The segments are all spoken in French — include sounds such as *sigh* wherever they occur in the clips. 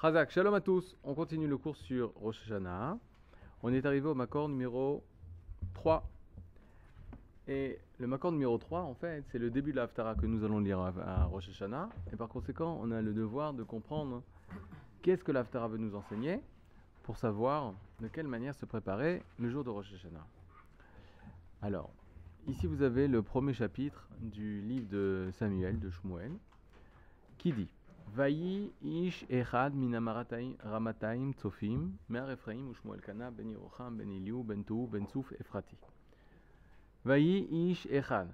Razak, shalom à tous. On continue le cours sur Rosh Hashanah. On est arrivé au Makor numéro 3. Et le Makor numéro 3, en fait, c'est le début de l'Aftara que nous allons lire à, Rosh Hashanah. Et par conséquent, on a le devoir de comprendre qu'est-ce que l'Aftara veut nous enseigner pour savoir de quelle manière se préparer le jour de Rosh Hashanah. Alors, ici vous avez le premier chapitre du livre de Samuel, de Shmuel, qui dit Vayi ish echad ramataim tsofim mer Ephraim u Shmuel kana ben Yerocham ben Eliu ben Tou ben Souf Ephrati. Vayi ish echad.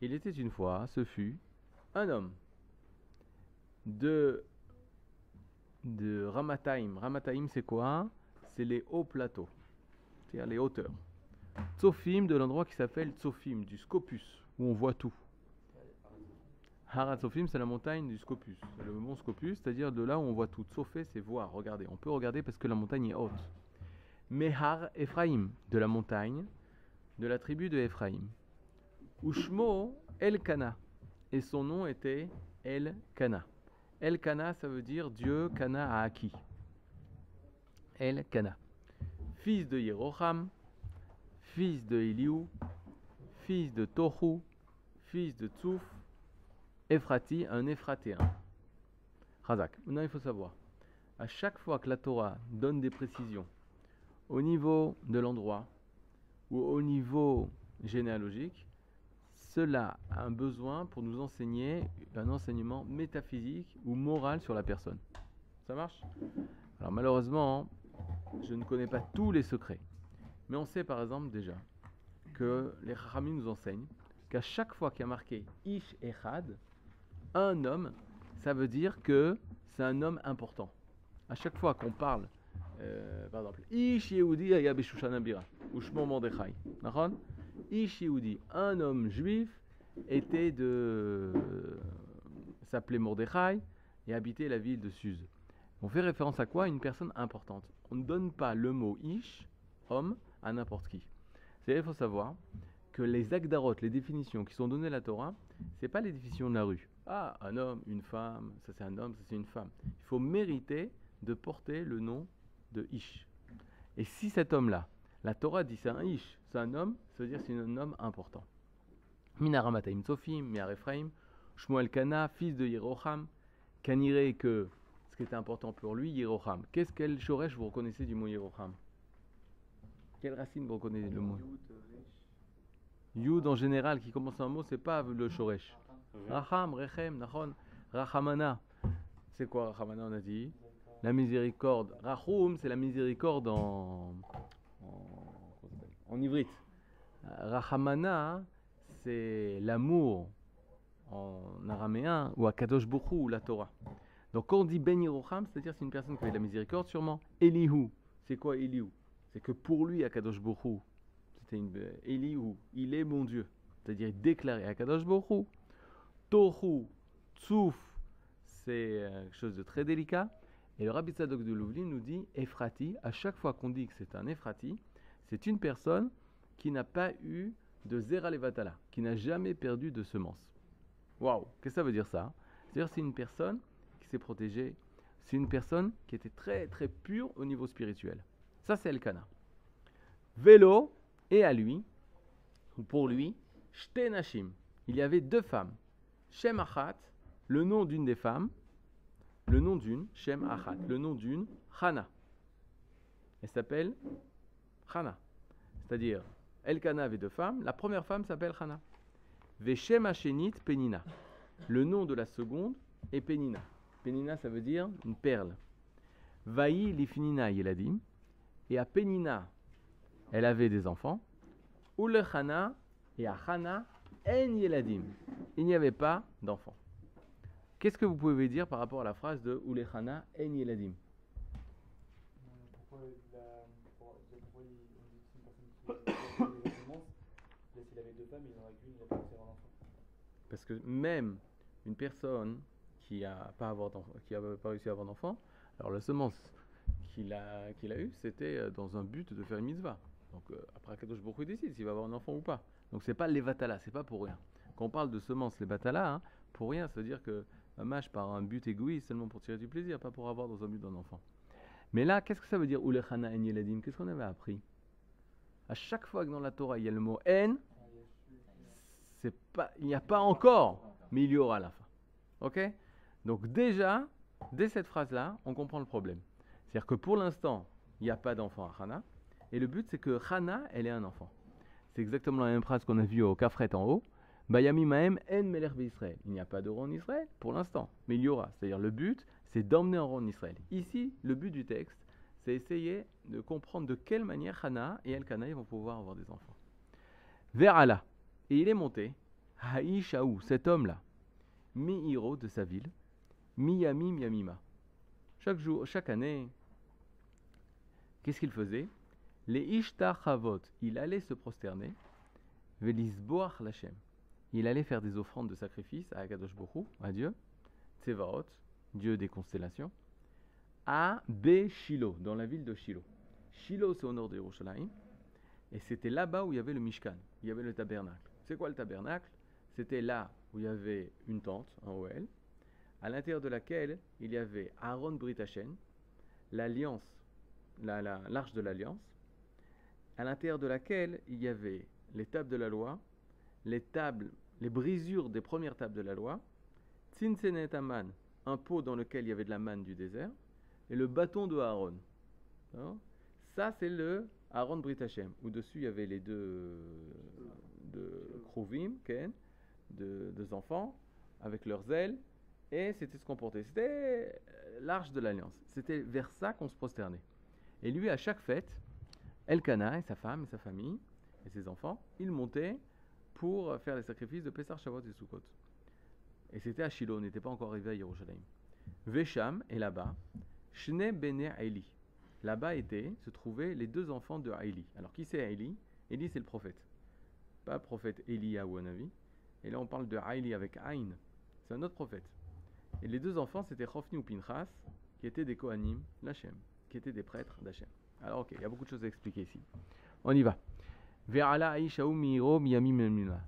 Il était une fois, ce fut un homme de de Ramataim. Ramataim, c'est quoi? C'est les hauts plateaux, c'est-à-dire les hauteurs. Tsofim, de l'endroit qui s'appelle Tsofim, du Scopus, où on voit tout. Harat Tsofim, c'est la montagne du Scopus, le mont Scopus, c'est-à-dire de là où on voit tout. Tsofé, c'est voir, regarder. On peut regarder parce que la montagne est haute. Mehar Ephraim, de la montagne, de la tribu de Ephraim. Ushmo Elkana, et son nom était Elkana. Elkana, ça veut dire Dieu Kana a acquis. Elkana. Fils de Yeroham, fils de Eliou, fils de Tohu, fils de Tsouf, Ephrati, un Éphratéen. Razak. Maintenant, il faut savoir, à chaque fois que la Torah donne des précisions au niveau de l'endroit ou au niveau généalogique, cela a un besoin pour nous enseigner un enseignement métaphysique ou moral sur la personne. Ça marche? Alors malheureusement, je ne connais pas tous les secrets. Mais on sait par exemple déjà que les Rami nous enseignent qu'à chaque fois qu'il y a marqué Ish Echad, un homme, ça veut dire que c'est un homme important. À chaque fois qu'on parle, euh, par exemple, Ish Yehudi Ish Yehudi, un homme juif, était de. s'appelait Mordechai et habitait la ville de Suse. On fait référence à quoi? Une personne importante. On ne donne pas le mot Ish, homme, à n'importe qui. C'est il faut savoir que les agdarot, les définitions qui sont données à la Torah, c'est pas les définitions de la rue. Ah, un homme, une femme, ça c'est un homme, ça c'est une femme. Il faut mériter de porter le nom de Ish. Et si cet homme-là, la Torah dit c'est un Ish, c'est un homme, ça veut dire c'est un homme important. Minaramataim Tsofim, Miar Ephraim, Shmuel Kana, fils de Yeroham, Kanire que ce qui était important pour lui, Yeroham. Qu'est-ce quel Shoresh vous reconnaissez du mot Yeroham? Quelle racine vous reconnaissez le mot? Yud en général qui commence un mot, c'est pas le Shoresh. Racham, Rechem, Nachon, Rachamana. C'est quoi Rachamana on a dit? La miséricorde. Rachum, c'est la miséricorde en, en, en ivrite. Rachamana, c'est l'amour en araméen ou à Kadosh Bokhu ou la Torah. Donc quand on dit Ben c'est-à-dire c'est une personne qui fait de la miséricorde sûrement. Elihu, c'est quoi Elihu? C'est que pour lui, à Kadosh Bokhu, c'était une Elihu, il est mon Dieu. C'est-à-dire déclaré à Kadosh Bokhu. Tohu, Tsouf, c'est quelque chose de très délicat. Et le Rabbi Tzadok de Louvlin nous dit Ephrati, à chaque fois qu'on dit que c'est un Ephrati, c'est une personne qui n'a pas eu de Zera Levatala, qui n'a jamais perdu de semence. Waouh Qu'est-ce que ça veut dire ça? C'est-à-dire c'est une personne qui s'est protégée, c'est une personne qui était très très pure au niveau spirituel. Ça c'est Elkana. Vélo, et à lui, ou pour lui, Shtenashim. Il y avait deux femmes. Le nom d'une des femmes, le nom d'une, Shem Achat, le nom d'une, Hana. Elle s'appelle Hana. C'est-à-dire, Elkana avait deux femmes. La première femme s'appelle Hana. Veshem Hashenit Penina. Le nom de la seconde est Penina. Penina, ça veut dire une perle. Vaï Lifinina Yeladim. Et à Penina, elle avait des enfants. Ule Hana. Et à Hana, En Yeladim. Il n'y avait pas d'enfants. Qu'est-ce que vous pouvez dire par rapport à la phrase de Ule Hana, En Yeladim? Pourquoi, *coughs* s'il avait deux femmes, il n'aurait qu'une, il. Parce que même une personne qui n'a pas, avoir qui a pas réussi à avoir d'enfant, alors la semence qu'il a, qu'il a eue, c'était euh, dans un but de faire une mitzvah. Donc euh, après, Kadosh Baruch décide s'il va avoir un enfant ou pas. Donc c'est pas les vatala, c'est pas pour rien. Quand on parle de semences, les vatala, hein, pour rien, ça veut dire que mâche par un but égoïste, seulement pour tirer du plaisir, pas pour avoir dans un but d'un enfant. Mais là, qu'est-ce que ça veut dire Ulechana en yeladim? Qu'est-ce qu'on avait appris? À chaque fois que dans la Torah il y a le mot en, c'est pas, il n'y a pas encore, mais il y aura à la fin. Ok? Donc déjà, dès cette phrase-là, on comprend le problème. C'est-à-dire que pour l'instant, il n'y a pas d'enfant à Hana, et le but c'est que Hana, elle est un enfant. C'est exactement la même phrase qu'on a vue au Kafret en haut. Bayami Mahem en Israël. Il n'y a pas de roi en Israël pour l'instant, mais il y aura. C'est-à-dire le but, c'est d'emmener un roi en Israël. Ici, le but du texte, c'est essayer de comprendre de quelle manière Hana et Elkana vont pouvoir avoir des enfants. Vers Allah. Et il est monté, Haïshaou, cet homme-là, mi-hiro de sa ville, mi-yami, mi-yamima. Chaque jour, chaque année, qu'est-ce qu'il faisait? Les Ishtachavot, il allait se prosterner, Velisboach Lachem. Il allait faire des offrandes de sacrifice à Akadosh Bokhu, à Dieu, Tsevaot, Dieu des constellations, à Be Shiloh, dans la ville de Shiloh. Shiloh, c'est au nord de Yerushalayim, et c'était là-bas où il y avait le Mishkan, il y avait le tabernacle. C'est quoi le tabernacle? C'était là où il y avait une tente, un OL, à l'intérieur de laquelle il y avait Aaron Britachen, l'alliance, l'arche de l'alliance, à l'intérieur de laquelle il y avait les tables de la loi, les tables, les brisures des premières tables de la loi, Tzinsenet Aman, un pot dans lequel il y avait de la manne du désert, et le bâton de Aaron. Ça, c'est le Aaron Brit Hashem, où dessus il y avait les deux, deux Kruvim, Ken, deux, deux enfants, avec leurs ailes, et c'était ce qu'on portait. C'était l'arche de l'alliance. C'était vers ça qu'on se prosternait. Et lui, à chaque fête, Elkana et sa femme et sa famille et ses enfants, ils montaient pour faire les sacrifices de Pessar, Shavuot et Sukkot. Et c'était à Shiloh, on n'était pas encore arrivé à Yerushalayim. Vesham est là-bas, Shne Bene Aili. Là-bas étaient, se trouvaient les deux enfants de Aili. Alors qui c'est Aili? Eli c'est le prophète. Pas le prophète Eliyahu Anavi. Et là on parle de Aili avec Ain. C'est un autre prophète. Et les deux enfants c'était Chofni ou Pinchas, qui étaient des Kohanim, l'Hachem, qui étaient des prêtres d'Hachem. Alors ok, il y a beaucoup de choses à expliquer ici. On y va.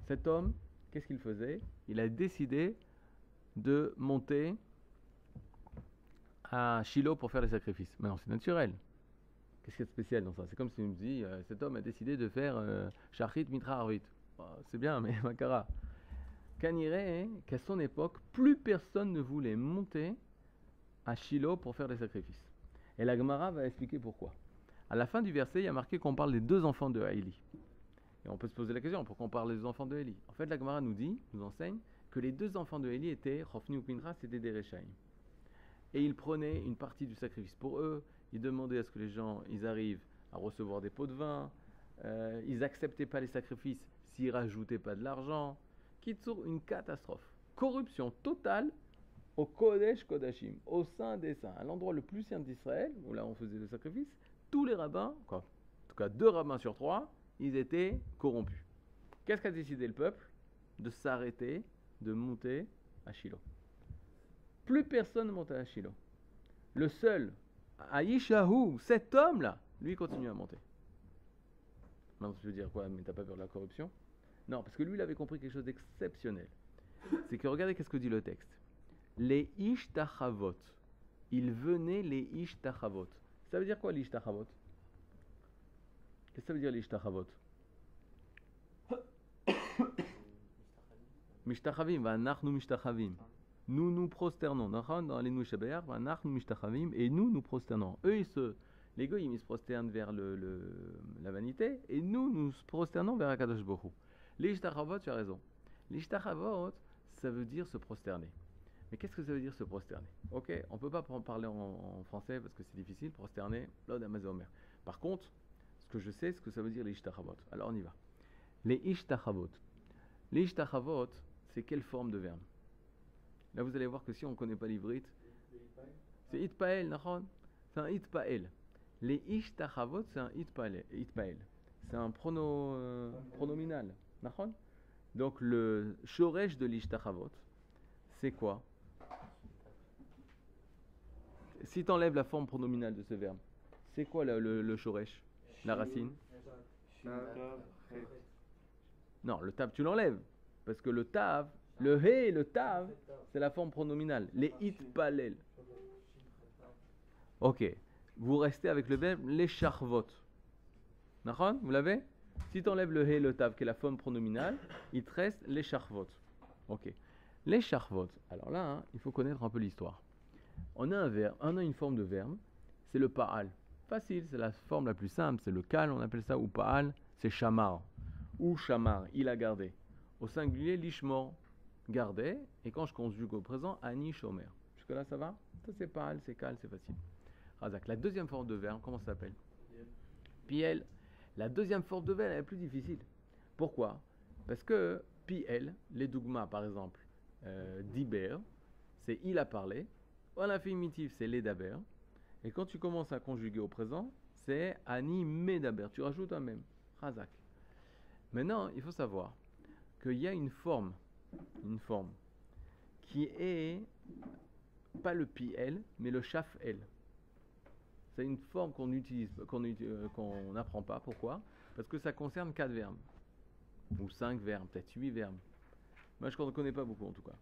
Cet homme, qu'est-ce qu'il faisait? Il a décidé de monter à Shiloh pour faire les sacrifices. Mais non, c'est naturel. Qu'est-ce qu'il y a de spécial dans ça? C'est comme si on me dit, euh, cet homme a décidé de faire euh, Shachrit Mitra Arvit. Oh, c'est bien, mais *laughs* Makara. Kanire, qu'à son époque, plus personne ne voulait monter à Shiloh pour faire les sacrifices. Et la Gemara va expliquer pourquoi. À la fin du verset, il y a marqué qu'on parle des deux enfants de Haïli. Et on peut se poser la question, pourquoi on parle des enfants de Eli En fait, la Gemara nous dit, nous enseigne, que les deux enfants de Eli étaient, Hofni ou Pinra, c'était. Et ils prenaient une partie du sacrifice pour eux, ils demandaient à ce que les gens, ils arrivent à recevoir des pots de vin, euh, ils n'acceptaient pas les sacrifices s'ils rajoutaient pas de l'argent. Kitsour, une catastrophe. Corruption totale au Kodesh Kodashim, au sein des saints, à l'endroit le plus saint d'Israël, où là on faisait le sacrifice, tous les rabbins, en tout cas deux rabbins sur trois, ils étaient corrompus. Qu'est-ce qu'a décidé le peuple? De s'arrêter, de monter à Shiloh. Plus personne ne montait à Shiloh. Le seul, Aïshahu, cet homme-là, lui continue à monter. Maintenant, tu veux dire quoi? Mais t'as pas peur de la corruption? Non, parce que lui, il avait compris quelque chose d'exceptionnel. C'est que regardez qu'est-ce que dit le texte. Les Ishtachavot. Il venait les Ishtachavot. Ça veut dire quoi l'Ishtachavot Qu'est-ce que ça veut dire l'Ishtachavot *coughs* Mishtachavim, mishtachavim. Nous nous prosternons. Dans les Nushabayar, va'anachnu mishtachavim, et nous nous prosternons. Eux, ils se, les se prosternent vers la vanité, et nous nous prosternons vers Akadosh Bohu. L'Ishtachavot, tu as raison. L'Ishtachavot, ça veut dire se prosterner. Mais qu'est-ce que ça veut dire se prosterner? Ok, on ne peut pas parler en, français parce que c'est difficile, prosterner, l'Odamazomer. Par contre, ce que je sais, ce que ça veut dire les Ishtachavot. Alors on y va. Les Ishtachavot. Les Ishtachavot, c'est quelle forme de verbe? Là, vous allez voir que si on ne connaît pas l'ivrite, c'est Itpael, C'est un Itpael. Les Ishtachavot, c'est un Itpael. C'est un prono, euh, pronominal. Donc le shoresh de l'Ishtachavot, c'est quoi? Si tu enlèves la forme pronominale de ce verbe, c'est quoi le, le, le shoresh La racine Non, le tab, tu l'enlèves. Parce que le tav, Le he et le tav, c'est la forme pronominale. Les itpalel. Ok. Vous restez avec le verbe les charvot. Vous l'avez? Si tu enlèves le he et le tav, qui est la forme pronominale, il te reste les charvot. Ok. Les charvot. Alors là, hein, il faut connaître un peu l'histoire. On a on a une forme de verbe, c'est le pa'al. Facile, c'est la forme la plus simple, c'est le kal, on appelle ça, ou pa'al, c'est shamar. Ou shamar, il a gardé. Au singulier, lishmor, gardé. Et quand je conjugue au présent, ani shomer. Jusque-là, ça va? Ça, c'est pa'al, c'est kal, c'est facile. Razak. La deuxième forme de verbe, comment ça s'appelle? Piel. La deuxième forme de verbe, elle est plus difficile. Pourquoi? Parce que piel, les dogmas par exemple, euh, diber, c'est il a parlé. En affirmatif, c'est les daber. Et quand tu commences à conjuguer au présent, c'est ani medaber. Tu rajoutes un même. Razak. Maintenant, il faut savoir qu'il y a une forme, une forme, qui est pas le pi-l, mais le chaf-l. C'est une forme qu'on utilise, qu'on euh, n'apprend pas. Pourquoi? Parce que ça concerne quatre verbes. Ou cinq verbes, peut-être huit verbes. Moi, je ne connais pas beaucoup en tout cas.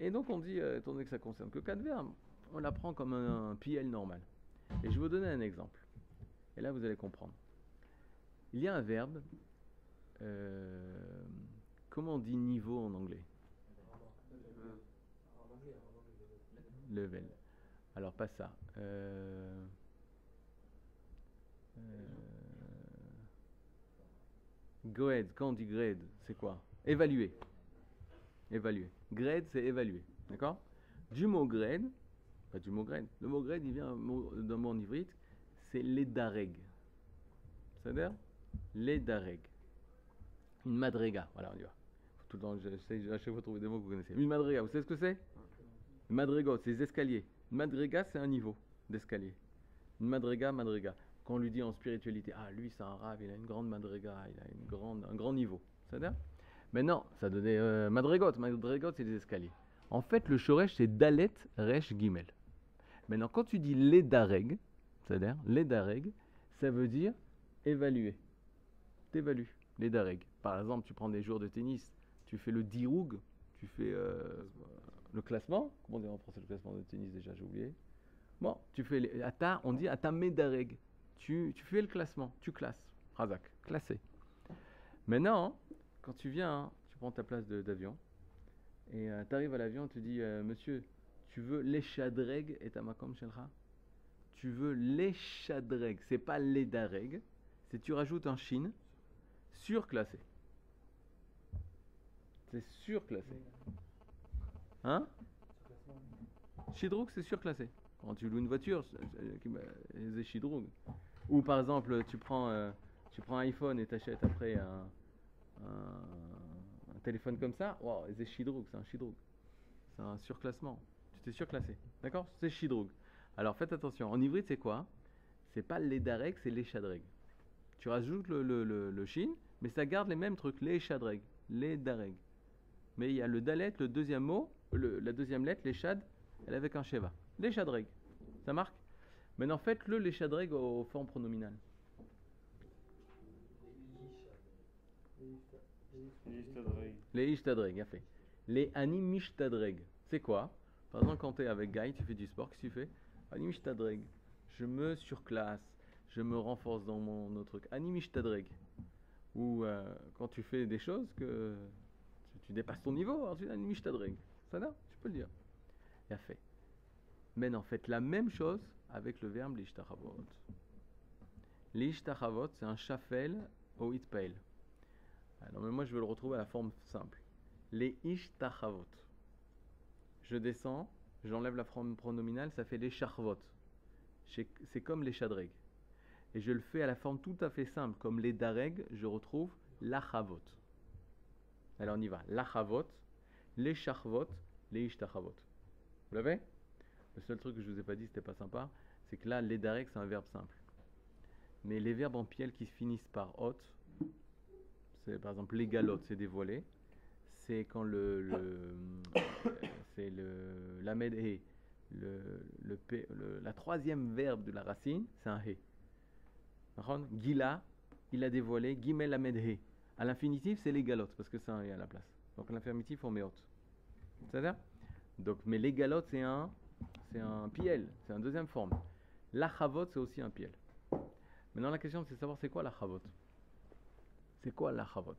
Et donc on dit, euh, étant donné que ça concerne que quatre verbes, on l'apprend comme un, PL normal. Et je vais vous donner un exemple. Et là, vous allez comprendre. Il y a un verbe, euh, comment on dit niveau en anglais? Level. Alors pas ça. Euh, grade, quand on dit grade, c'est quoi? Évaluer. Évaluer. Grade, c'est évaluer. D'accord? Du mot grade, pas du mot grade. Le mot grade, il vient d'un mot en ivrite, c'est l'édareg. C'est-à-dire l'édareg. Une madrega. Voilà, on y va. Tout le temps, j'essaie à chaque fois trouver des mots que vous connaissez. Une madrega, vous savez ce que c'est? Une c'est des escaliers. Une madrega, c'est un niveau d'escalier. Une madrega, madrega. Quand on lui dit en spiritualité, ah, lui, c'est un rave, il a une grande madrega, il a une grande, un grand niveau. C'est-à-dire mais non, ça donnait euh, Madrigot. C'est des escaliers. En fait, le Shoresh, c'est Dalet, Resh, Gimel. Maintenant, quand tu dis l'Edareg, c'est-à-dire l'Edareg, ça veut dire évaluer. T'évalues, l'Edareg. Par exemple, tu prends des jours de tennis, tu fais le diroug, tu fais euh, le classement. Comment on dit en français le classement de tennis déjà J'ai oublié. Bon, tu fais les, on dit à ta medareg. Tu, tu fais le classement, tu classes. Razak, classé. Maintenant, quand tu viens, hein, tu prends ta place d'avion, et euh, tu arrives à l'avion, tu dis euh, Monsieur, tu veux l'échadreg et tamakom shelra? Tu veux l'échadreg, c'est pas l'édareg, c'est tu rajoutes un chine surclassé. C'est surclassé. Hein? Chidroug, c'est surclassé. Quand tu loues une voiture, c'est chidroug. Ou par exemple, tu prends, euh, tu prends un iPhone et t'achètes après un un, téléphone comme ça, wow, c'est Shidroug, c'est un Shidroug. C'est un surclassement. Tu t'es surclassé. D'accord? C'est Shidroug. Alors faites attention. En hybride, c'est quoi? C'est pas les Dareg, c'est les Shadreg. Tu rajoutes le, le, le, Shin, mais ça garde les mêmes trucs. Les Shadreg, les Dareg. Mais il y a le Dalet, le deuxième mot, la deuxième lettre, les Shad, elle avec un Sheva. Les Shadreg. Ça marque? Maintenant faites-le les Shadreg aux formes pronominales. Les ishtadreg, a fait. Les animishtadreg, c'est quoi? Par exemple, quand tu es avec Guy, tu fais du sport, qu'est-ce que tu fais? Animishtadreg. Je me surclasse, je me renforce dans mon autre truc. Animishtadreg. Ou euh, quand tu fais des choses que tu, dépasses ton niveau, alors tu dis animishtadreg. Ça va? Tu peux le dire. a fait. Mais en fait, la même chose avec le verbe l'ishtachavot. L'ishtachavot, c'est un chafel au itpail. Alors, mais moi, je veux le retrouver à la forme simple. Les ishtachavot. Je descends, j'enlève la forme pronominale, ça fait les charvot. C'est comme les shadreg. Et je le fais à la forme tout à fait simple, comme les dareg, je retrouve l'achavot. Alors on y va. L'achavot, les charvot, les ishtachavot. Vous l'avez? Le seul truc que je vous ai pas dit, c'était pas sympa, c'est que là, les dareg, c'est un verbe simple. Mais les verbes en piel qui se finissent par hot, par exemple les galottes, c'est dévoilé. C'est quand le, le *coughs* c'est le l'amed he, le, le, la troisième verbe de la racine, c'est un he. Gila, il a dévoilé, gimel amed he. À l'infinitif, c'est les galottes parce que c'est un he à la place. Donc l'infinitif, on met hot. C'est-à-dire Donc, mais les galotes, c'est un, c'est un piel, c'est une deuxième forme. La chavot, c'est aussi un piel. Maintenant, la question, c'est de savoir c'est quoi la chavot. C'est quoi la chavot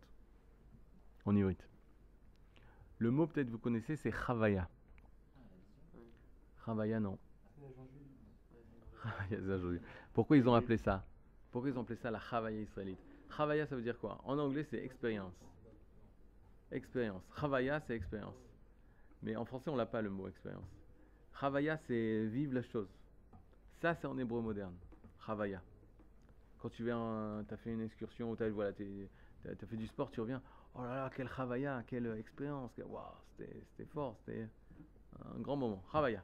En ivrite. Le mot, peut-être, vous connaissez, c'est chavaya. Chavaya, non. Pourquoi ils ont appelé ça? Pourquoi ils ont appelé ça la chavaya israélite? Chavaya, ça veut dire quoi? En anglais, c'est expérience. Expérience. Chavaya, c'est expérience. Mais en français, on l'a pas le mot expérience. Chavaya, c'est vivre la chose. Ça, c'est en hébreu moderne. Chavaya. Quand tu viens, as fait une excursion, ou t'as voilà, t'as fait du sport, tu reviens. Oh là là, quelle chavaya, quelle expérience. Waouh, c'était fort, c'était un grand moment. Chavaya.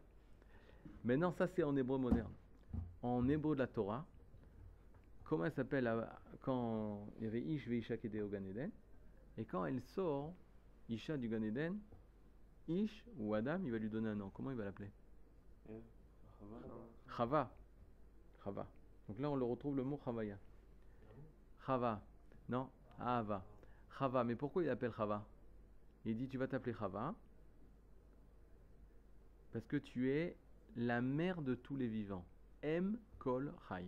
Maintenant, ça, c'est en hébreu moderne. En hébreu de la Torah, comment elle s'appelle quand il y avait Ish Veisha qui était au Gan Eden, et quand elle sort, Isha du Gan Eden, Ish ou Adam, il va lui donner un nom. Comment il va l'appeler? Chava. Chava. Donc là, on le retrouve le mot Chavaya. Chava. Non, Ava. Chava. Mais pourquoi il appelle Chava? Il dit Tu vas t'appeler Chava parce que tu es la mère de tous les vivants. M. Kol Chai.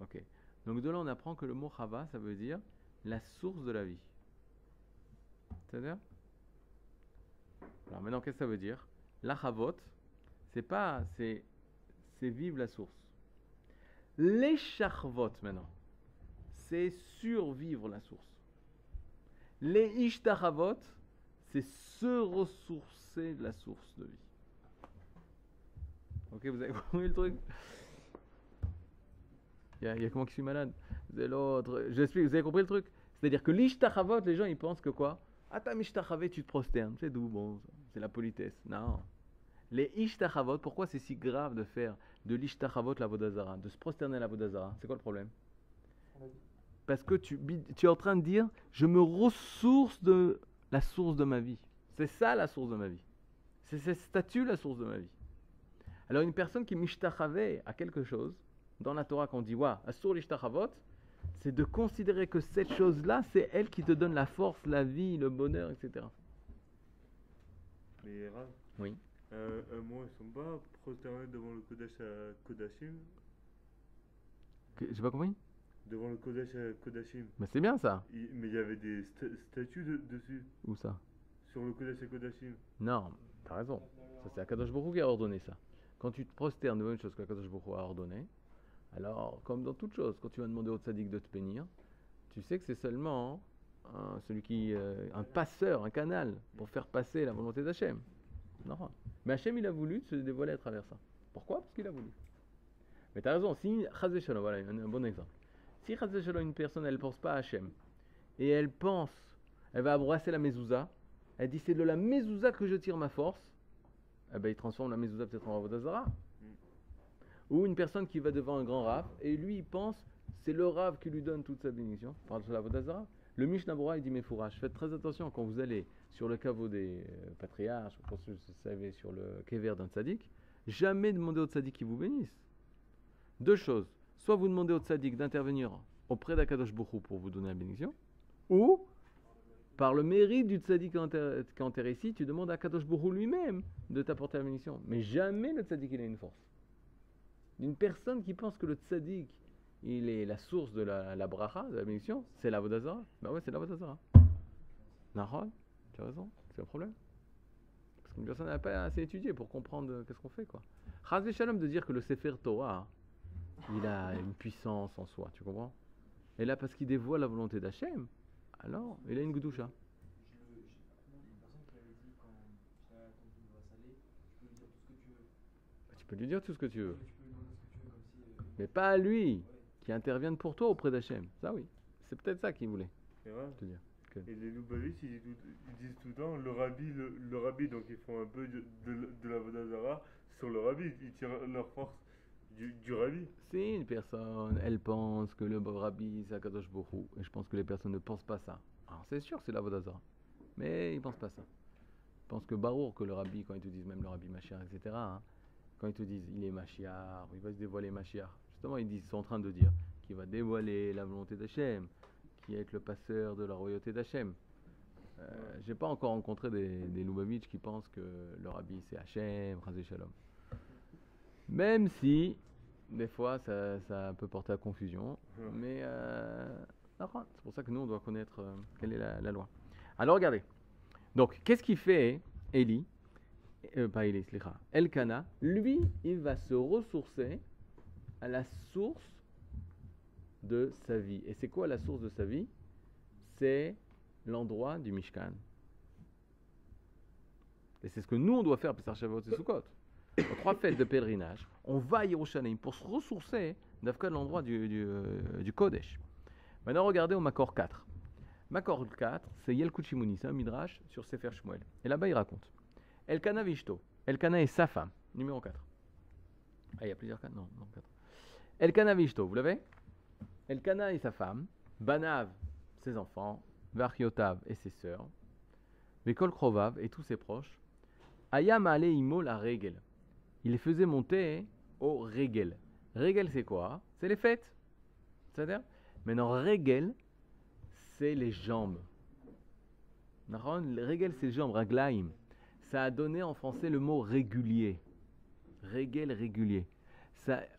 Ok. Donc de là, on apprend que le mot Chava, ça veut dire la source de la vie. C'est-à-dire? Alors maintenant, qu'est-ce que ça veut dire? La Chavot, c'est pas, c'est, c'est vivre la source. Les charvot maintenant, c'est survivre la source. Les ishtachavot, c'est se ressourcer la source de vie. Ok, vous avez *laughs* compris le truc? Il y, a- y a comment qui suis malade? C'est l'autre. J'explique, vous avez compris le truc? C'est-à-dire que l'ishtachavot, les gens ils pensent que quoi? Ah, t'as tu te prosternes. C'est d'où Bon, c'est la politesse. Non. Les ishtachavot, pourquoi c'est si grave de faire de l'ishtachavot la vodazara, de se prosterner à la vodazara C'est quoi le problème? Parce que tu, es en train de dire, je me ressource de la source de ma vie. C'est ça la source de ma vie. C'est cette statue la source de ma vie. Alors une personne qui mishtachave à quelque chose, dans la Torah qu'on dit, wa, asur l'ishtachavot, c'est de considérer que cette chose-là, c'est elle qui te donne la force, la vie, le bonheur, etc. Mais Oui. Euh, un mois, ils sont pas prosternés devant le Kodesh à Kodashim J'ai pas compris Devant le Kodesh à Kodashim. Mais c'est bien ça. Il- mais il y avait des sta- statues de- dessus, Où ça? Sur le Kodesh à Kodashim. Non, t'as raison. Ça, c'est Akadosh Hu qui a ordonné ça. Quand tu te prosternes devant une chose qu'Akadosh Hu a ordonné, alors, comme dans toute chose, quand tu vas demander au tzaddik de te bénir, tu sais que c'est seulement hein, celui qui. euh, un passeur, un canal, pour faire passer la volonté d'Hachem. Mais Hachem, il a voulu se dévoiler à travers ça. Pourquoi? Parce qu'il a voulu. Mais t'as raison, si. Voilà, un, bon exemple. Si une personne, elle pense pas à Hachem, et elle pense, elle va embrasser la mezouza, elle dit c'est de la mezouza que je tire ma force, eh ben, il transforme la mezouza peut-être en avodazara. Ou une personne qui va devant un grand rave et lui il pense c'est le rave qui lui donne toute sa bénédiction par la avodazara. Le Mishnah il dit mais fourrage, faites très attention quand vous allez sur le caveau des euh, patriarches, vous savez sur le kever d'un tzaddik, jamais demandez au tzaddik qui vous bénisse. Deux choses, soit vous demandez au tzaddik d'intervenir auprès d'Akadosh Bokhu pour vous donner la bénédiction, ou par le mérite du tzaddik qui enterré- ici, tu demandes à Kadosh Hu lui-même de t'apporter la bénédiction. Mais jamais le tzaddik il a une force. Une personne qui pense que le tzaddik il est la source de la, la bracha, de la bénédiction, c'est la vodazara. Ben ouais, c'est la vodazara. Nahon, tu as raison, c'est le problème. Parce qu'une personne n'a pas assez étudié pour comprendre euh, qu'est-ce qu'on fait quoi. Chaz Shalom de dire que le Sefer Torah, il a *laughs* une puissance en soi, tu comprends? Et là, parce qu'il dévoile la volonté d'Hachem, alors il a une gdoucha. J'ai le- j'ai- il y a une personne qui avait dit quand j'étais à ton va saler, tu peux lui dire tout ce que tu veux. Mais pas à lui, qui intervienne pour toi auprès d'Hachem. Ça oui. C'est peut-être ça qu'il voulait Et Rav, te dire. Et les Loubavis, ils, disent tout- ils disent tout le temps le rabbi, le, le rabbi, donc ils font un peu de, de, de la Vodazara sur le rabbi, ils tirent leur force du, du rabbi. Si une personne, elle pense que le rabbi c'est Akadosh Hu, et je pense que les personnes ne pensent pas ça. Alors c'est sûr, c'est la Vodazara. Mais ils ne pensent pas ça. Ils pensent que Baruch, que le rabbi, quand ils te disent même le rabbi Mashiach, etc., hein, quand ils te disent il est Mashiach, il va se dévoiler Mashiach, justement ils, disent, ils sont en train de dire qu'il va dévoiler la volonté d'Hachem, qui est le passeur de la royauté d'Hachem. Euh, J'ai pas encore rencontré des, des Lubavitch qui pensent que le rabbi c'est Hachem, Chazé Shalom. Même si, des fois, ça, ça peut porter à confusion. Ouais. Mais euh, c'est pour ça que nous, on doit connaître euh, quelle est la, la loi. Alors, regardez. Donc, qu'est-ce qu'il fait Eli? Euh, Pas Eli. Elkana, lui, il va se ressourcer à la source de sa vie. Et c'est quoi la source de sa vie? C'est l'endroit du Mishkan. Et c'est ce que nous, on doit faire, Pessar Shavuot et Sukkot. Aux trois fêtes de pèlerinage, on va à Yerushalayim pour se ressourcer de l'endroit du, du, euh, du Kodesh. Maintenant, regardez au Makor 4. Makor 4, c'est Yelkut Shimoni, c'est un midrash sur Sefer Shmuel. Et là-bas, il raconte Elkana Vishto. Elkana est sa femme, numéro 4. Ah, il y a plusieurs cas Non, non, 4. Elkana Vishto, vous l'avez? Elkana et sa femme, Banav, ses enfants, Varchiotav et ses sœurs, Vekol Krovav et tous ses proches, Ayam la Regel. Il les faisait monter au Regel. Regel, c'est quoi? C'est les fêtes. C'est-à-dire Maintenant, Regel, c'est les jambes. Regel, c'est les jambes, Raglaim. Ça a donné en français le mot régulier. Regel, régulier.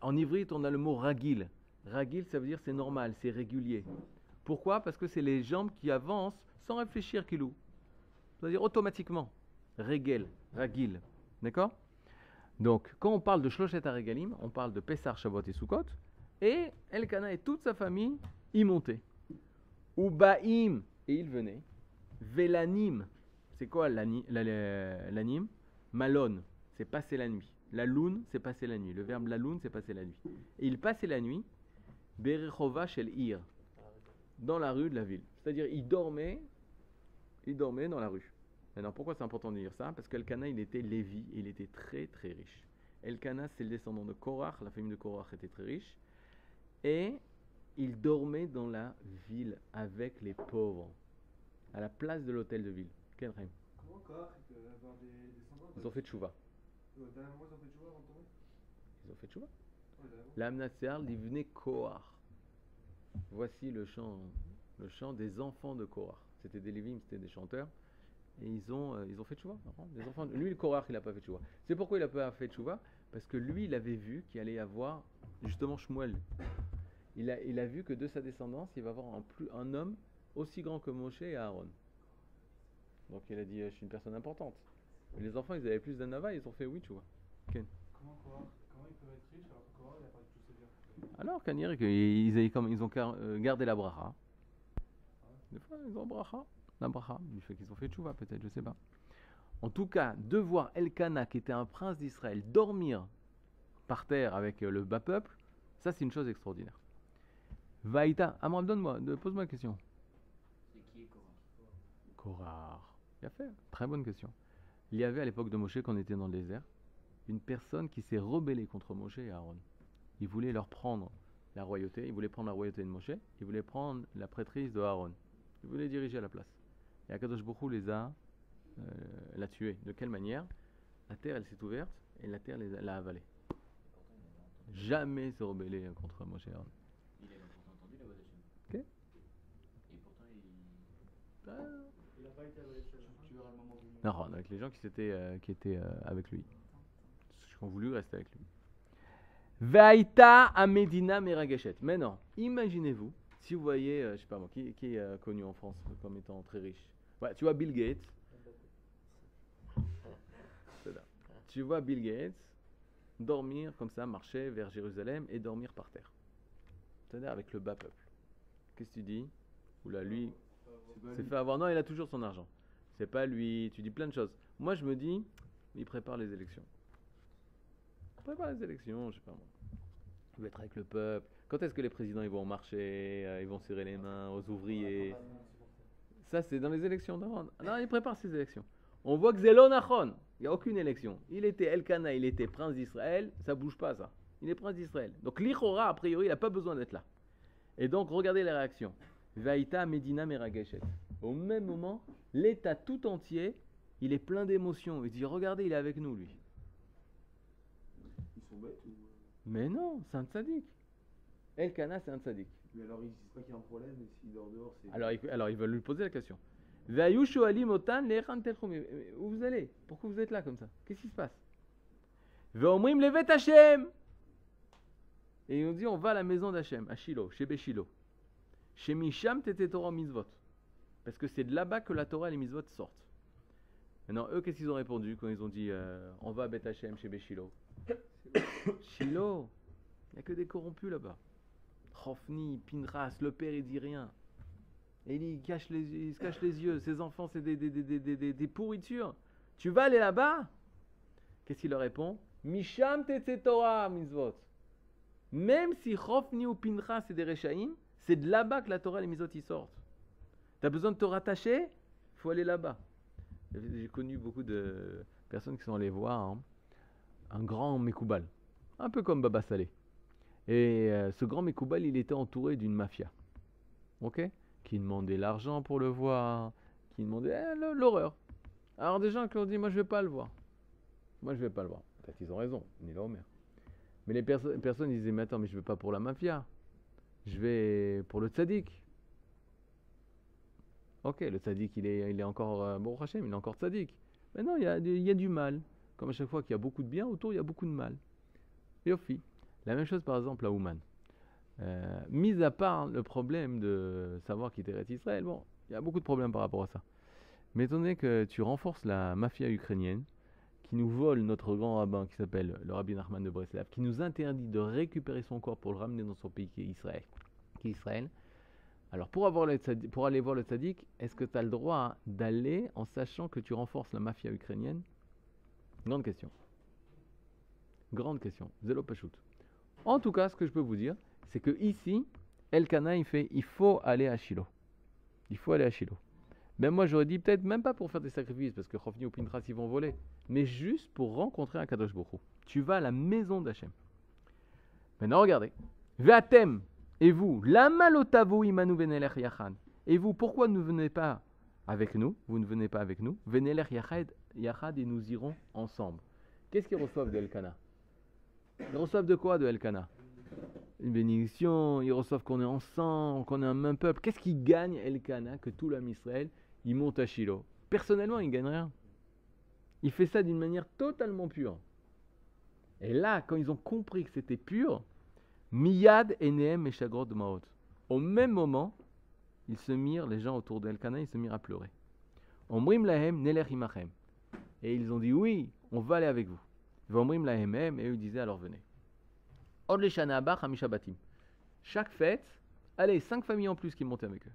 En ivrite, on a le mot ragil. Ragil, ça veut dire c'est normal, c'est régulier. Pourquoi? Parce que c'est les jambes qui avancent sans réfléchir, Kilou. C'est-à-dire automatiquement. Regel, ragil. D'accord? Donc, quand on parle de Shloshet Regalim, on parle de Pessar, Shavuot et Sukkot. Et Elkana et toute sa famille y montaient. Ubaim, et ils venaient. Velanim, c'est quoi l'ani- la- la- l'anim Malone, c'est passer la nuit. La lune, c'est passer la nuit. Le verbe la lune, c'est passer la nuit. Et ils passaient la nuit, Berechova shel Ir, dans la rue de la ville. C'est-à-dire, ils dormaient, ils dormaient dans la rue. Maintenant, pourquoi c'est important de dire ça? Parce qu'Elkana, il était Lévi, et il était très très riche. Elkana, c'est le descendant de Korach, la famille de Korach était très riche. Et il dormait dans la ville avec les pauvres, à la place de l'hôtel de ville. Quel rêve? Ils ont fait tchouva. Moment, ils ont fait de tchouva. Ouais, d'accord. L'Amnatséar, il venait Kohar. Voici le chant, le chant des enfants de Kohar. C'était des Lévim, c'était des chanteurs. Et ils ont, euh, ils ont fait tchouva. Des enfants. Lui, le Kohar, il n'a pas fait tchouva. C'est pourquoi il n'a pas fait tchouva? Parce que lui, il avait vu qu'il allait y avoir justement Shmuel. Il a, il a vu que de sa descendance, il va avoir un, plus, un homme aussi grand que Moshe et Aaron. Donc il a dit, euh, je suis une personne importante. Mais les enfants, ils avaient plus d'anava, ils ont fait oui, tu vois. Comment, Korah- comment ils peuvent être riches alors que Korah, il a pas du tout ses biens Alors, Kanir, comme ils ont euh, gardé la bracha. Des fois, ils ont bracha. La bracha, du fait qu'ils ont fait tchouva, peut-être, je sais pas. En tout cas, de voir Elkana, qui était un prince d'Israël, dormir par terre avec euh, le bas peuple, ça, c'est une chose extraordinaire. Vaïta, Amram, donne-moi, de- pose-moi une question. C'est qui est Korah Korar. Bien fait, très bonne question. Il y avait à l'époque de Moshe, quand on était dans le désert, une personne qui s'est rebellée contre Moshe et Aaron. Il voulait leur prendre la royauté, il voulait prendre la royauté de Moshe, il voulait prendre la prêtrise de Aaron. Il voulait diriger à la place. Et Akadosh Baruch Hu les a, euh, l'a tué. De quelle manière? La terre, elle s'est ouverte et la terre les a- l'a avalé. Et pourtant, il avait entendu. Jamais se rebeller contre Moshe et Aaron. Il avait pourtant entendu la voix d'Hachem. Ok. Et pourtant, il. Ah. Il n'a pas été chez Tu verras le moment venu. Non, avec les gens qui, étaient, euh, qui étaient euh, avec lui. Qui ont voulu rester avec lui. Vaïta à Medina Merageshet. Maintenant, imaginez-vous, si vous voyez, euh, je sais pas moi, qui, qui est euh, connu en France comme étant très riche Ouais, Tu vois Bill Gates. Tu vois Bill Gates dormir comme ça, marcher vers Jérusalem et dormir par terre. C'est-à-dire avec le bas peuple. Qu'est-ce que tu dis? Oula, lui, c'est fait avoir. Non, il a toujours son argent. C'est pas lui. Tu dis plein de choses. Moi, je me dis, il prépare les élections. Il prépare les élections, je sais pas moi. Il va être avec le peuple. Quand est-ce que les présidents ils vont marcher, euh, ils vont serrer les mains aux ouvriers? Ça, c'est dans les élections. Non, il prépare ses élections. On voit que Zelon Achon, il n'y a aucune élection. Il était Elkana, il était prince d'Israël, ça bouge pas ça. Il est prince d'Israël. Donc l'Ichora, a priori, il n'a pas besoin d'être là. Et donc, regardez les réactions. Vaïta Medina Merageshet. Au même moment, l'État tout entier, il est plein d'émotions. Il dit, regardez, il est avec nous, lui. Ils sont bêtes ou. Mais non, c'est un tzaddik. Elkana, c'est un tzaddik. Mais alors ils disent pas qu'il y a un problème et s'il dort dehors, c'est. Alors, ils- alors, ils veulent lui poser la question. Mais- mais Où vous allez? Pourquoi vous êtes là comme ça? Qu'est-ce qui se passe? Ve'omrim levet Hashem. Et ils ont dit on va à la maison d'Hachem, à Shiloh, chez Béchilo. Chez Misham tete Torah mitzvot. Parce que c'est de là-bas que la Torah et les mitzvot sortent. Maintenant, eux, qu'est-ce qu'ils ont répondu quand ils ont dit euh, on va à Beth Hashem chez Béchilo *coughs* Shiloh Il n'y a que des corrompus là-bas. Chofni, Pinras, le père il dit rien. Eli il, cache les, il se cache les yeux, ses enfants c'est des, pourritures. Tu vas aller là-bas? Qu'est-ce qu'il leur répond? Misham Torah mitzvot. Même si Chofni ou Pinras c'est des Rechaïm, c'est de là-bas que la Torah et les mitzvot sortent. Tu as besoin de te rattacher? Il faut aller là-bas. J'ai connu beaucoup de personnes qui sont allées voir hein, un grand Mekoubal, un peu comme Baba Saleh. Et euh, ce grand Mekoubal, il était entouré d'une mafia. Ok? Qui demandait l'argent pour le voir, qui demandait eh, l'horreur. Alors des gens qui ont dit Moi, je vais pas le voir. Moi, je vais pas le voir. Peut-être ils ont raison, ni la Homer. Mais les perso- personnes disaient Mais attends, mais je vais pas pour la mafia. Je vais pour le tzaddik. Ok, le tzaddik, il est, il est encore. Euh, bon, Hachem, il est encore tzaddik. Mais non, il y a, il y a du mal. Comme à chaque fois qu'il y a beaucoup de bien, autour, il y a beaucoup de mal. Et au fi. La même chose, par exemple, à Ouman. Euh, mis à part le problème de savoir qui était Israël, bon, il y a beaucoup de problèmes par rapport à ça. Mais étant donné que tu renforces la mafia ukrainienne, qui nous vole notre grand rabbin qui s'appelle le rabbi Nachman de Breslav, qui nous interdit de récupérer son corps pour le ramener dans son pays qui est Israël. Alors pour, aller voir le tzaddik, est-ce que tu as le droit d'aller en sachant que tu renforces la mafia ukrainienne? Grande question. Grande question. Zélo Pachout. En tout cas, ce que je peux vous dire, c'est que ici, Elkana, il fait il faut aller à Shiloh. Il faut aller à Shiloh. Ben moi, j'aurais dit peut-être même pas pour faire des sacrifices, parce que Chofni ou Pintras, ils vont voler, mais juste pour rencontrer un Kadosh Hu. Tu vas à la maison d'Hachem. Maintenant, regardez. Ve'atem, et vous, lama lotavu imanu venelech yachad. Et vous, pourquoi ne venez pas avec nous Vous ne venez pas avec nous. Venelech yachad, et nous irons ensemble. Qu'est-ce qu'ils reçoivent de Elkana Ils reçoivent de quoi de Elkana Une bénédiction, ils reçoivent qu'on est ensemble, qu'on est un même peuple. Qu'est-ce qui gagne Elkana que tout l'homme Israël, il monte à Shiloh? Personnellement, il gagne rien. Il fait ça d'une manière totalement pure. Et là, quand ils ont compris que c'était pur, Miyad, Enehem et Chagrot de Maot. Au même moment, ils se mirent, les gens autour d'Elkana, ils se mirent à pleurer. Omrim lahem nelech imachem. Et ils ont dit oui, on va aller avec vous. Vomrim lahem hem, et eux disaient alors venez. Od. Chaque fête, allez, cinq familles en plus qui montaient avec eux.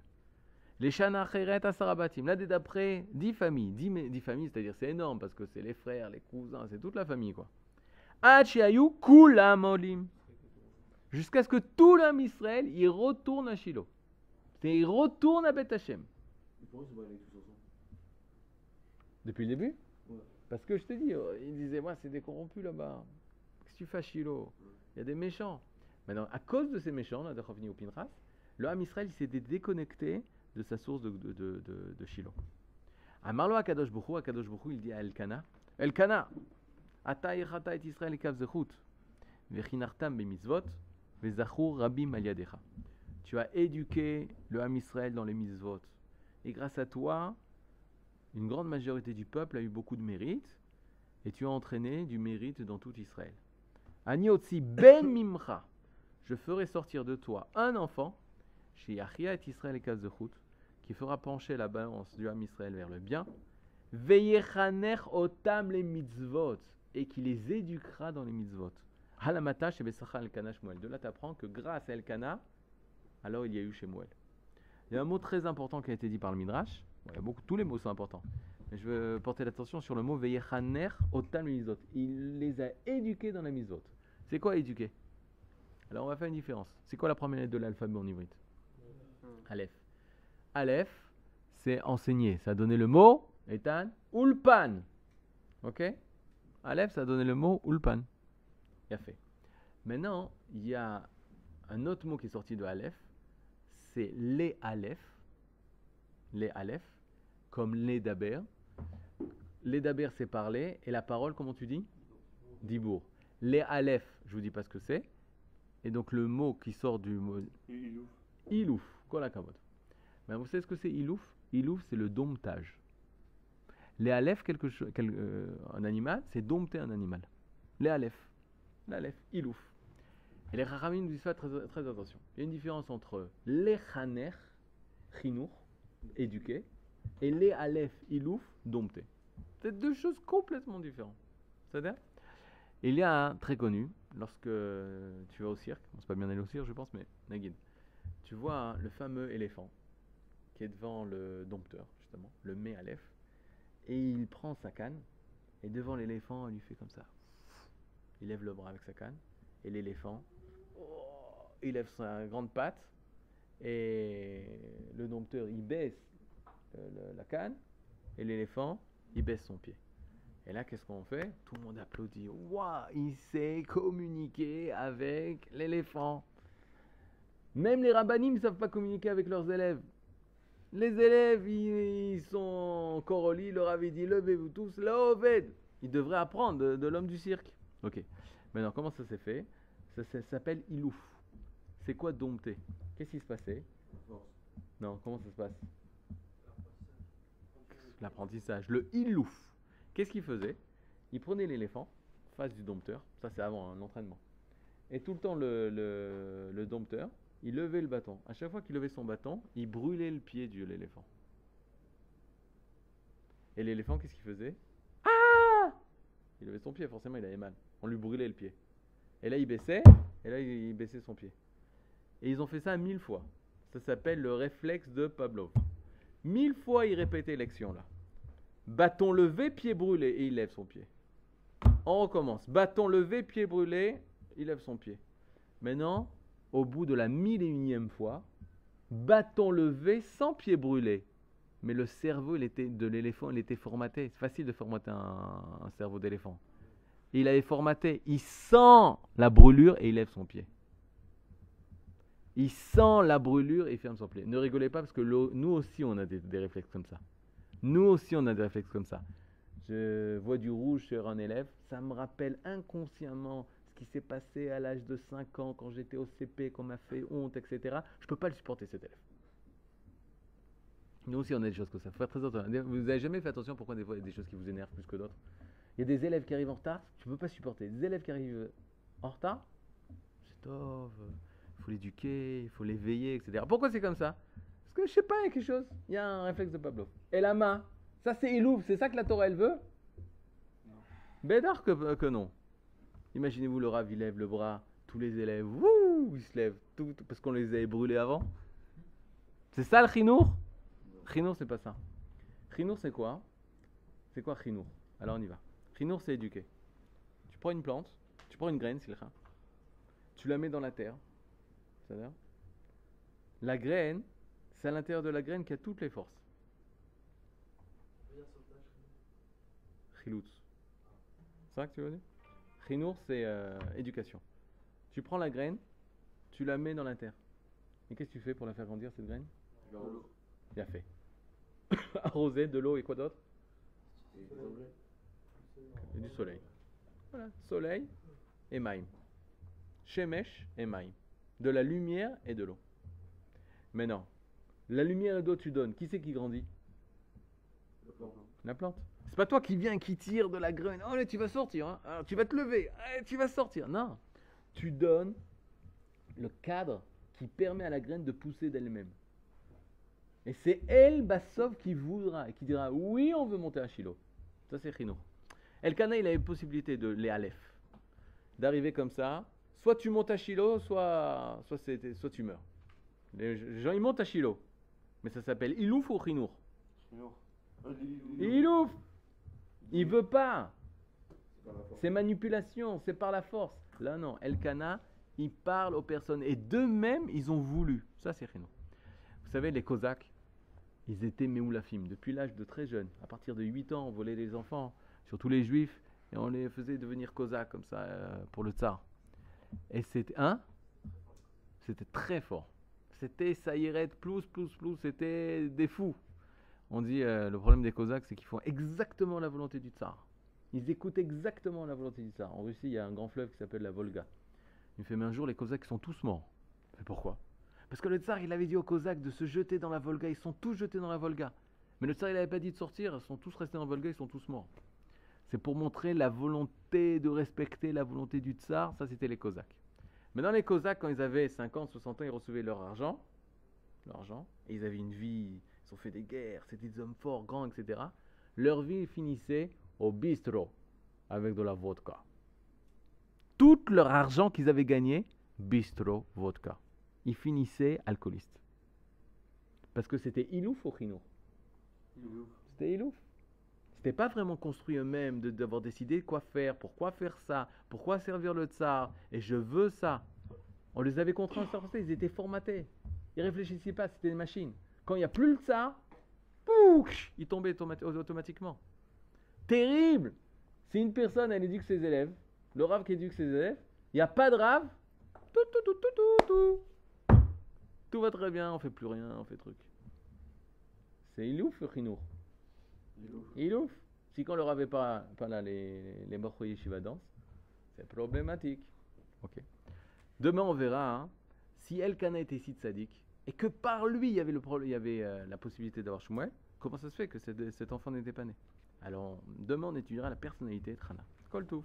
Les shana acheret asara batim. L'année d'après, dix familles. Dix, familles, c'est-à-dire c'est énorme parce que c'est les frères, les cousins, c'est toute la famille quoi. Ad shehayu kulam olim. Jusqu'à ce que tout l'homme Israël, il retourne à Shiloh. C'est il retourne à Beth ensemble Depuis le début? Ouais. Parce que je te dis, euh, il disait, moi, c'est des corrompus là-bas. Qu'est-ce que tu fais à Shiloh? Il y a des méchants. Maintenant, à cause de ces méchants, là, de Ravni ou Pinras, le Ham Israël s'est dé- déconnecté de sa source de, de, de, de, de Shiloh. À Marlo Akadosh Bokhu, Akadosh Bokhu, il dit à Elkana Elkana, Ata irata et Israël ekav zechut, vechinartam bemitzvot, Tu as éduqué le Ham Israël dans les mitzvot. Et grâce à toi, une grande majorité du peuple a eu beaucoup de mérite, et tu as entraîné du mérite dans tout Israël. Aniotsi ben *coughs* je ferai sortir de toi un enfant, chez Achia et Israël et Kazechut, qui fera pencher la balance du Ham Israël vers le bien, veyechaner otam les mitzvot, et qui les éduquera dans les mitzvot. Halamata chez Elkana Shmuel. De là, tu apprends que grâce à Elkana, alors il y a eu chez Moël. Il y a un mot très important qui a été dit par le Midrash. Beaucoup, tous les mots sont importants. Mais je veux porter l'attention sur le mot Veyechaner otam. Il les a éduqués dans la mitzvot. C'est quoi éduquer? Alors on va faire une différence. C'est quoi la première lettre de l'alphabet en hybride Aleph. Aleph, c'est enseigner. Ça a donné le mot, Ethan, Ulpan. Ok? Aleph, ça a donné le mot Ulpan. Bien fait. Maintenant, il y a un autre mot qui est sorti de Aleph. C'est les Aleph. Les Aleph, comme les Daber. Les Daber, c'est parler. Et la parole, comment tu dis? Dibour. Les Aleph, je vous dis pas ce que c'est. Et donc le mot qui sort du mot Il, il. Ilouf, hakavod. Mais vous savez ce que c'est Ilouf? Ilouf, c'est le domptage. Les Aleph, quelque chose, quel- euh, un animal, c'est dompter un animal. Les Aleph. L'Aleph, Ilouf. Et les Rachamim nous disent ça très, très attention. Il y a une différence entre les Chaner, Chinour, éduquer, et les Aleph, Ilouf, dompter. C'est deux choses complètement différentes. C'est-à-dire Il y a un très connu, lorsque tu vas au cirque, bon, c'est pas bien d'aller au cirque, je pense, mais Nagid, tu vois hein, le fameux éléphant qui est devant le dompteur, justement, le Aleph, et il prend sa canne, et devant l'éléphant, il lui fait comme ça. Il lève le bras avec sa canne, et l'éléphant, il lève sa grande patte, et le dompteur, il baisse euh, la canne, et l'éléphant, il baisse son pied. Et là, qu'est-ce qu'on fait? Tout le monde applaudit. Waouh, il sait communiquer avec l'éléphant. Même les rabbinim ne savent pas communiquer avec leurs élèves. Les élèves, ils, ils sont lit, leur avait dit levez-vous tous, là. Ils devraient apprendre de l'homme du cirque. Ok. Maintenant, comment ça s'est fait? Ça, ça s'appelle ilouf. C'est quoi dompter Qu'est-ce qui se passait? Force. Non, comment ça se passe? L'apprentissage. Le ilouf. Qu'est-ce qu'il faisait? Il prenait l'éléphant, face du dompteur, ça c'est avant hein, l'entraînement. Et tout le temps, le, le- le dompteur, il levait le bâton. À chaque fois qu'il levait son bâton, il brûlait le pied de l'éléphant. Et l'éléphant, qu'est-ce qu'il faisait? Il levait son pied, forcément, il avait mal. On lui brûlait le pied. Et là, il baissait, et là, il baissait son pied. Et ils ont fait ça mille fois. Ça s'appelle le réflexe de Pavlov. Mille fois, il répétait l'action-là. Bâton levé, pied brûlé, et il lève son pied. On recommence. Bâton levé, pied brûlé, il lève son pied. Maintenant, au bout de la mille et unième fois, bâton levé sans pied brûlé. Mais le cerveau il était, de l'éléphant, il était formaté. C'est facile de formater un, cerveau d'éléphant. Il avait formaté. Il sent la brûlure et il lève son pied. Il sent la brûlure et il ferme son pied. Ne rigolez pas parce que nous aussi on a des, des réflexes comme ça. Nous aussi on a des réflexes comme ça. Je vois du rouge sur un élève, ça me rappelle inconsciemment ce qui s'est passé à l'âge de 5 ans quand j'étais au CP, qu'on m'a fait honte, etc. Je peux pas le supporter cet élève. Nous aussi on a des choses comme ça. Faut faire très attention. Vous avez jamais fait attention pourquoi des fois il y a des choses qui vous énervent plus que d'autres? Il y a des élèves qui arrivent en retard, tu peux pas supporter. Des élèves qui arrivent en retard, c'est top, il faut l'éduquer, il faut l'éveiller, etc. Pourquoi c'est comme ça? Parce que je sais pas, il y a quelque chose. Il y a un réflexe de Pablo. Et la main, ça c'est Ilouf, c'est ça que la Torah elle veut? Bédard que, que non. Imaginez-vous le Rav, il lève le bras, tous les élèves, wouh, ils se lèvent, tout, tout- parce qu'on les avait brûlés avant. C'est ça le chinour? Chinour, c'est pas ça. Chinour, c'est quoi? C'est quoi chinour? Alors on y va. Chinour, c'est éduquer. Tu prends une plante, tu prends une graine, c'est le chat. Tu la mets dans la terre. C'est-à-dire La graine, c'est à l'intérieur de la graine qu'il y a toutes les forces. Chiloutz. C'est ça que tu veux dire? Chinour, c'est euh, éducation. Tu prends la graine, tu la mets dans la terre. Et qu'est-ce que tu fais pour la faire grandir, cette graine? L'eau. Bien fait. *coughs* Arroser, de l'eau et quoi d'autre? Et du soleil. Voilà, soleil et maïm. Shemesh et maïm. De la lumière et de l'eau. Maintenant, la lumière et l'eau tu donnes. Qui c'est qui grandit? Plan. La plante. C'est pas toi qui viens qui tire de la graine. Oh là, tu vas sortir. hein. Alors, tu vas te lever. Allez, tu vas sortir. Non. Tu donnes le cadre qui permet à la graine de pousser d'elle-même. Et c'est elle, Bassov, qui voudra qui dira oui, on veut monter à Shiloh. Ça, c'est Chino. Elkana, il a une possibilité de les Aleph. D'arriver comme ça. Soit tu montes à Shiloh, soit, soit, c'est- soit tu meurs. Les gens, ils montent à Shiloh. Mais ça s'appelle Ilouf ou Chinour Chinour. Lili. il Il veut pas C'est manipulation, c'est par la force. Là non, Elkana, il parle aux personnes et d'eux-mêmes, ils ont voulu. Ça c'est Rino. Vous savez, les Cosaques, ils étaient méoulafim depuis l'âge de très jeune. À partir de 8 ans, on volait les enfants, surtout les juifs, et on les faisait devenir Cosaques comme ça euh, pour le tsar. Et c'était hein C'était très fort. C'était Saïret, plus, plus, plus, c'était des fous. On dit euh, le problème des Cosaques, c'est qu'ils font exactement la volonté du tsar. Ils écoutent exactement la volonté du tsar. En Russie, il y a un grand fleuve qui s'appelle la Volga. Il me fait, mais un jour, les Cosaques sont tous morts. Je fais, pourquoi? Parce que le tsar, il avait dit aux Cosaques de se jeter dans la Volga. Ils sont tous jetés dans la Volga. Mais le tsar, il n'avait pas dit de sortir. Ils sont tous restés dans la Volga, ils sont tous morts. C'est pour montrer la volonté de respecter la volonté du tsar. Ça, c'était les Cosaques. Mais dans les Cosaques, quand ils avaient 50, 60 ans, ils recevaient leur argent. Leur argent. Et ils avaient une vie. Ils ont fait des guerres. C'était des hommes forts, grands, etc. Leur vie finissait au bistrot avec de la vodka. Tout leur argent qu'ils avaient gagné, bistrot, vodka. Ils finissaient alcoolistes. Parce que c'était ilouf au chinour. C'était ilouf. C'était pas vraiment construit eux-mêmes de- d'avoir décidé quoi faire, pourquoi faire ça, pourquoi servir le tsar, et je veux ça. On les avait contraints à ils étaient formatés. Ils réfléchissaient pas, c'était des machines. Quand il n'y a plus le tsar, pouf, ils tombaient automati- automatiquement. Terrible Si une personne, elle éduque ses élèves, le rave qui éduque ses élèves, il n'y a pas de rave, tout, tout, tout, tout, tout, tout. Tout va très bien, on fait plus rien, on fait truc. C'est ilouf le chinour. Ilouf. Si quand le rave n'est pas, pas là, les, les yeshiva dansent, c'est problématique. Ok. Demain, on verra hein, si Elkana était si tzaddik et que par lui, il y avait, le problème, il y avait euh, la possibilité d'avoir Shmuel, comment ça se fait que cet, cet enfant n'était pas né? Alors, demain, on étudiera la personnalité de Hana. Kol touf.